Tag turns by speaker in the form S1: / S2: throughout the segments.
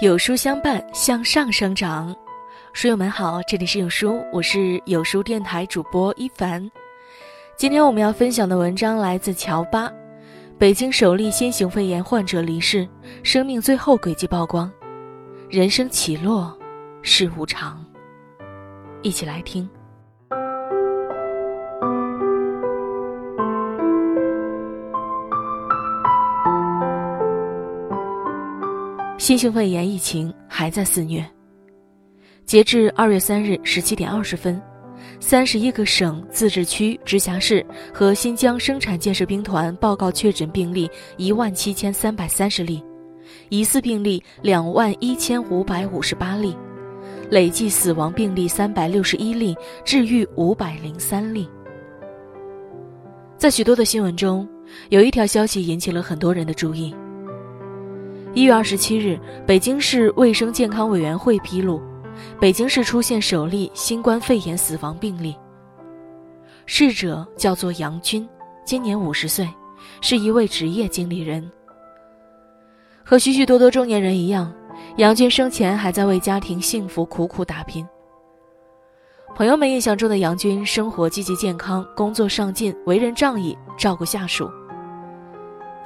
S1: 有书相伴，向上生长。书友们好，这里是有书，我是有书电台主播一凡。今天我们要分享的文章来自乔巴。北京首例新型肺炎患者离世，生命最后轨迹曝光，人生起落是无常。一起来听。新型肺炎疫情还在肆虐。截至二月三日十七点二十分，三十一个省、自治区、直辖市和新疆生产建设兵团报告确诊病例一万七千三百三十例，疑似病例两万一千五百五十八例，累计死亡病例三百六十一例，治愈五百零三例。在许多的新闻中，有一条消息引起了很多人的注意。一月二十七日，北京市卫生健康委员会披露，北京市出现首例新冠肺炎死亡病例。逝者叫做杨军，今年五十岁，是一位职业经理人。和许许多多中年人一样，杨军生前还在为家庭幸福苦苦打拼。朋友们印象中的杨军，生活积极健康，工作上进，为人仗义，照顾下属。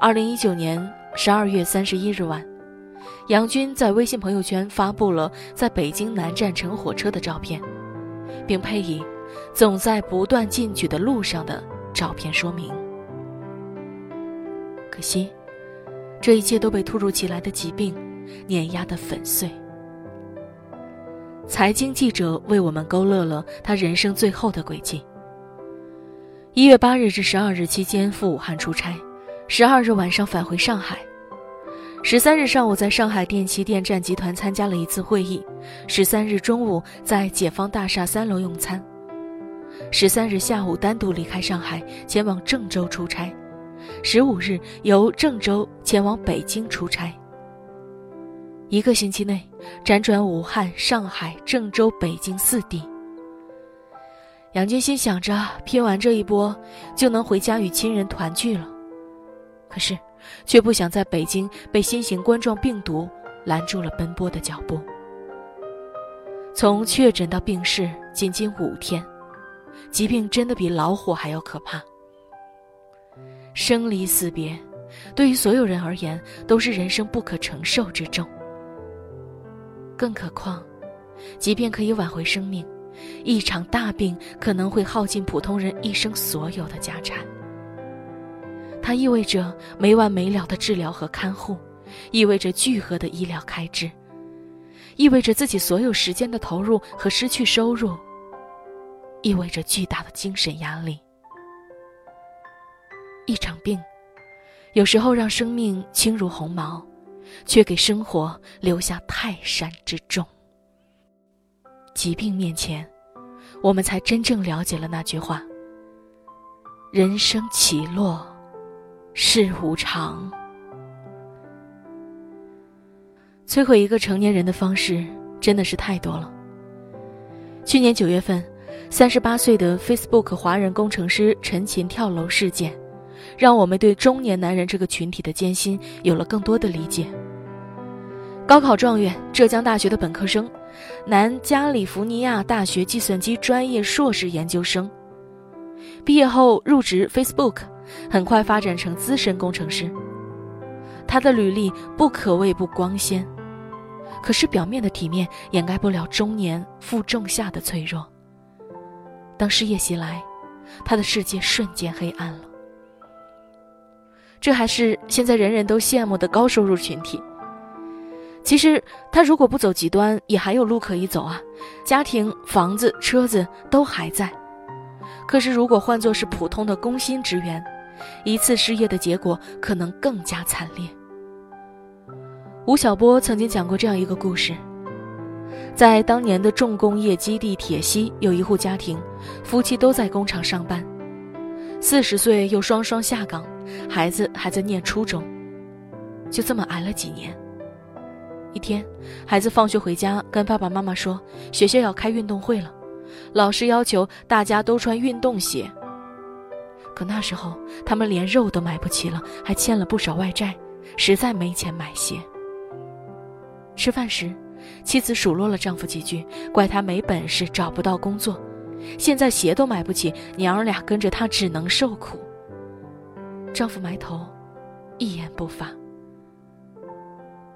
S1: 二零一九年。十二月三十一日晚，杨军在微信朋友圈发布了在北京南站乘火车的照片，并配以“总在不断进取的路上”的照片说明。可惜，这一切都被突如其来的疾病碾压得粉碎。财经记者为我们勾勒了他人生最后的轨迹。一月八日至十二日期间赴武汉出差，十二日晚上返回上海。十三日上午，在上海电气电站集团参加了一次会议；十三日中午，在解放大厦三楼用餐；十三日下午，单独离开上海，前往郑州出差；十五日，由郑州前往北京出差。一个星期内，辗转武汉、上海、郑州、北京四地。杨军心想着，拼完这一波，就能回家与亲人团聚了。可是。却不想在北京被新型冠状病毒拦住了奔波的脚步。从确诊到病逝，仅仅五天，疾病真的比老虎还要可怕。生离死别，对于所有人而言都是人生不可承受之重。更何况，即便可以挽回生命，一场大病可能会耗尽普通人一生所有的家产。它意味着没完没了的治疗和看护，意味着巨额的医疗开支，意味着自己所有时间的投入和失去收入，意味着巨大的精神压力。一场病，有时候让生命轻如鸿毛，却给生活留下泰山之重。疾病面前，我们才真正了解了那句话：人生起落。世无常，摧毁一个成年人的方式真的是太多了。去年九月份，三十八岁的 Facebook 华人工程师陈琴跳楼事件，让我们对中年男人这个群体的艰辛有了更多的理解。高考状元，浙江大学的本科生，南加利福尼亚大学计算机专业硕士研究生，毕业后入职 Facebook。很快发展成资深工程师，他的履历不可谓不光鲜，可是表面的体面掩盖不了中年负重下的脆弱。当失业袭来，他的世界瞬间黑暗了。这还是现在人人都羡慕的高收入群体。其实他如果不走极端，也还有路可以走啊，家庭、房子、车子都还在。可是如果换作是普通的工薪职员，一次失业的结果可能更加惨烈。吴晓波曾经讲过这样一个故事：在当年的重工业基地铁西，有一户家庭，夫妻都在工厂上班，四十岁又双双下岗，孩子还在念初中，就这么挨了几年。一天，孩子放学回家，跟爸爸妈妈说，学校要开运动会了，老师要求大家都穿运动鞋。可那时候，他们连肉都买不起了，还欠了不少外债，实在没钱买鞋。吃饭时，妻子数落了丈夫几句，怪他没本事，找不到工作。现在鞋都买不起，娘儿俩跟着他只能受苦。丈夫埋头，一言不发。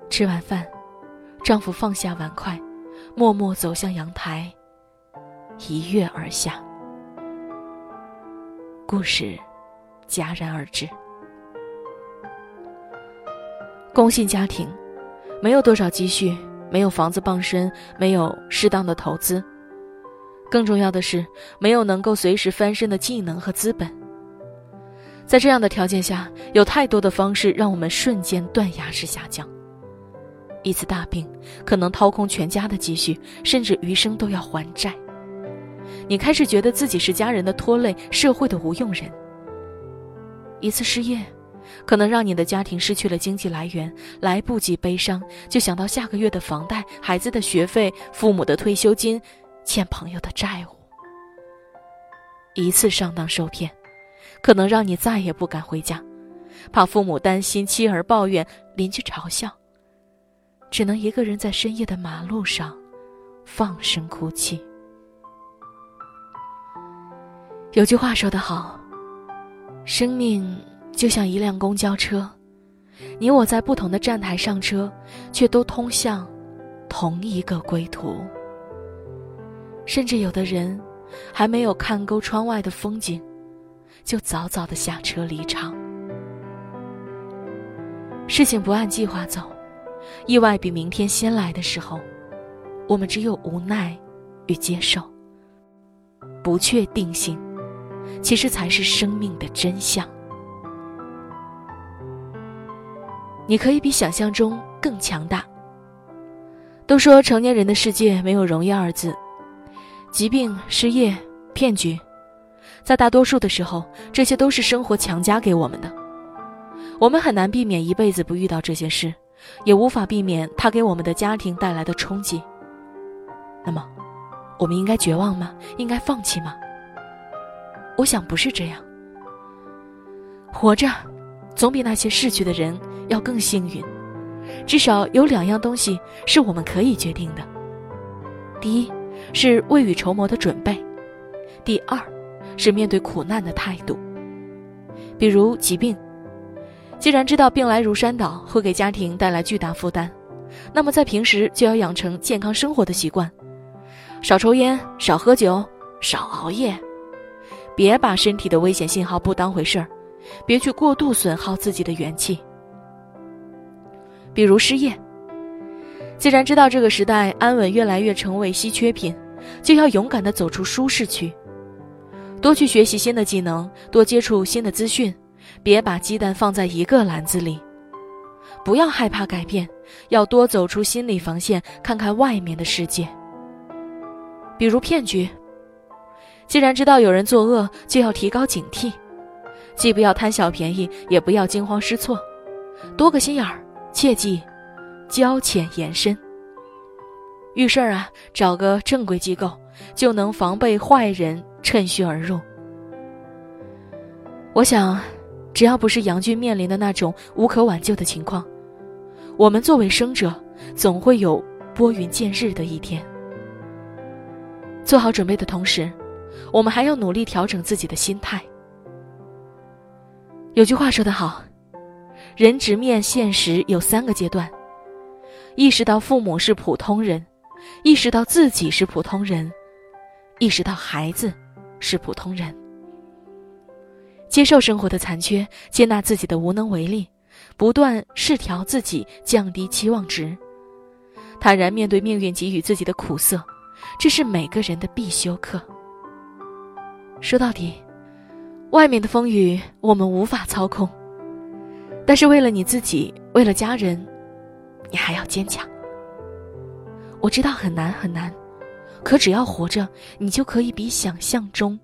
S1: 吃完饭，丈夫放下碗筷，默默走向阳台，一跃而下。故事戛然而止。工薪家庭，没有多少积蓄，没有房子傍身，没有适当的投资。更重要的是，没有能够随时翻身的技能和资本。在这样的条件下，有太多的方式让我们瞬间断崖式下降。一次大病可能掏空全家的积蓄，甚至余生都要还债。你开始觉得自己是家人的拖累，社会的无用人。一次失业，可能让你的家庭失去了经济来源，来不及悲伤，就想到下个月的房贷、孩子的学费、父母的退休金。欠朋友的债务，一次上当受骗，可能让你再也不敢回家，怕父母担心、妻儿抱怨、邻居嘲笑，只能一个人在深夜的马路上放声哭泣。有句话说得好：“生命就像一辆公交车，你我在不同的站台上车，却都通向同一个归途。”甚至有的人，还没有看够窗外的风景，就早早的下车离场。事情不按计划走，意外比明天先来的时候，我们只有无奈与接受。不确定性，其实才是生命的真相。你可以比想象中更强大。都说成年人的世界没有容易二字。疾病、失业、骗局，在大多数的时候，这些都是生活强加给我们的。我们很难避免一辈子不遇到这些事，也无法避免它给我们的家庭带来的冲击。那么，我们应该绝望吗？应该放弃吗？我想不是这样。活着，总比那些逝去的人要更幸运。至少有两样东西是我们可以决定的。第一。是未雨绸缪的准备，第二，是面对苦难的态度。比如疾病，既然知道病来如山倒，会给家庭带来巨大负担，那么在平时就要养成健康生活的习惯，少抽烟，少喝酒，少熬夜，别把身体的危险信号不当回事儿，别去过度损耗自己的元气。比如失业。既然知道这个时代安稳越来越成为稀缺品，就要勇敢地走出舒适区，多去学习新的技能，多接触新的资讯，别把鸡蛋放在一个篮子里。不要害怕改变，要多走出心理防线，看看外面的世界。比如骗局，既然知道有人作恶，就要提高警惕，既不要贪小便宜，也不要惊慌失措，多个心眼儿，切记。交浅言深。遇事儿啊，找个正规机构，就能防备坏人趁虚而入。我想，只要不是杨军面临的那种无可挽救的情况，我们作为生者，总会有拨云见日的一天。做好准备的同时，我们还要努力调整自己的心态。有句话说得好，人直面现实有三个阶段。意识到父母是普通人，意识到自己是普通人，意识到孩子是普通人。接受生活的残缺，接纳自己的无能为力，不断试调自己，降低期望值，坦然面对命运给予自己的苦涩，这是每个人的必修课。说到底，外面的风雨我们无法操控，但是为了你自己，为了家人。你还要坚强。我知道很难很难，可只要活着，你就可以比想象中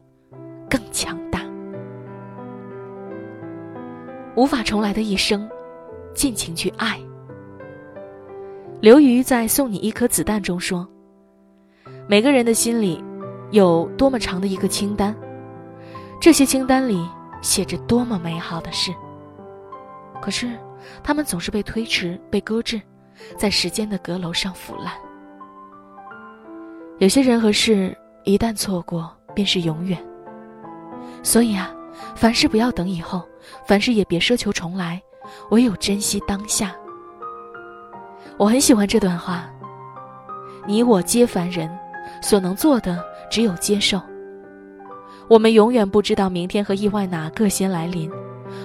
S1: 更强大。无法重来的一生，尽情去爱。刘瑜在《送你一颗子弹》中说：“每个人的心里有多么长的一个清单，这些清单里写着多么美好的事。可是，他们总是被推迟、被搁置。”在时间的阁楼上腐烂。有些人和事一旦错过，便是永远。所以啊，凡事不要等以后，凡事也别奢求重来，唯有珍惜当下。我很喜欢这段话。你我皆凡人，所能做的只有接受。我们永远不知道明天和意外哪个先来临，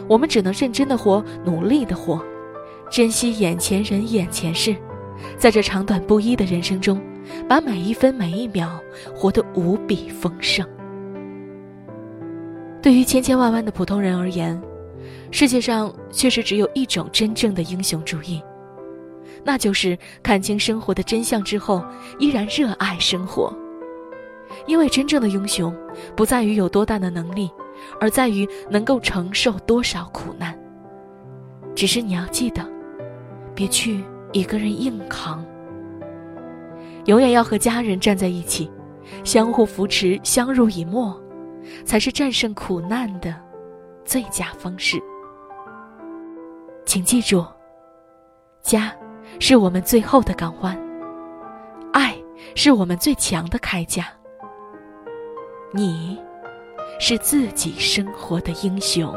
S1: 我们只能认真的活，努力的活，珍惜眼前人、眼前事，在这长短不一的人生中，把每一分每一秒活得无比丰盛。对于千千万万的普通人而言，世界上确实只有一种真正的英雄主义，那就是看清生活的真相之后，依然热爱生活。因为真正的英雄，不在于有多大的能力，而在于能够承受多少苦难。只是你要记得，别去一个人硬扛。永远要和家人站在一起，相互扶持，相濡以沫。才是战胜苦难的最佳方式。请记住，家是我们最后的港湾，爱是我们最强的铠甲。你，是自己生活的英雄。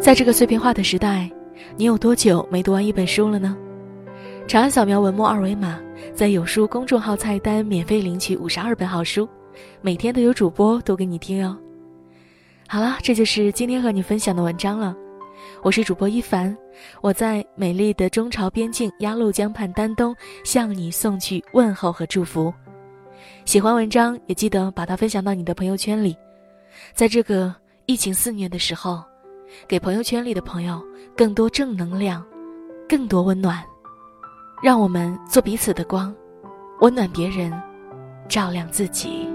S1: 在这个碎片化的时代，你有多久没读完一本书了呢？长按扫描文末二维码，在有书公众号菜单免费领取五十二本好书，每天都有主播读给你听哦。好了，这就是今天和你分享的文章了。我是主播一凡，我在美丽的中朝边境鸭绿江畔丹东向你送去问候和祝福。喜欢文章也记得把它分享到你的朋友圈里。在这个疫情肆虐的时候。给朋友圈里的朋友更多正能量，更多温暖，让我们做彼此的光，温暖别人，照亮自己。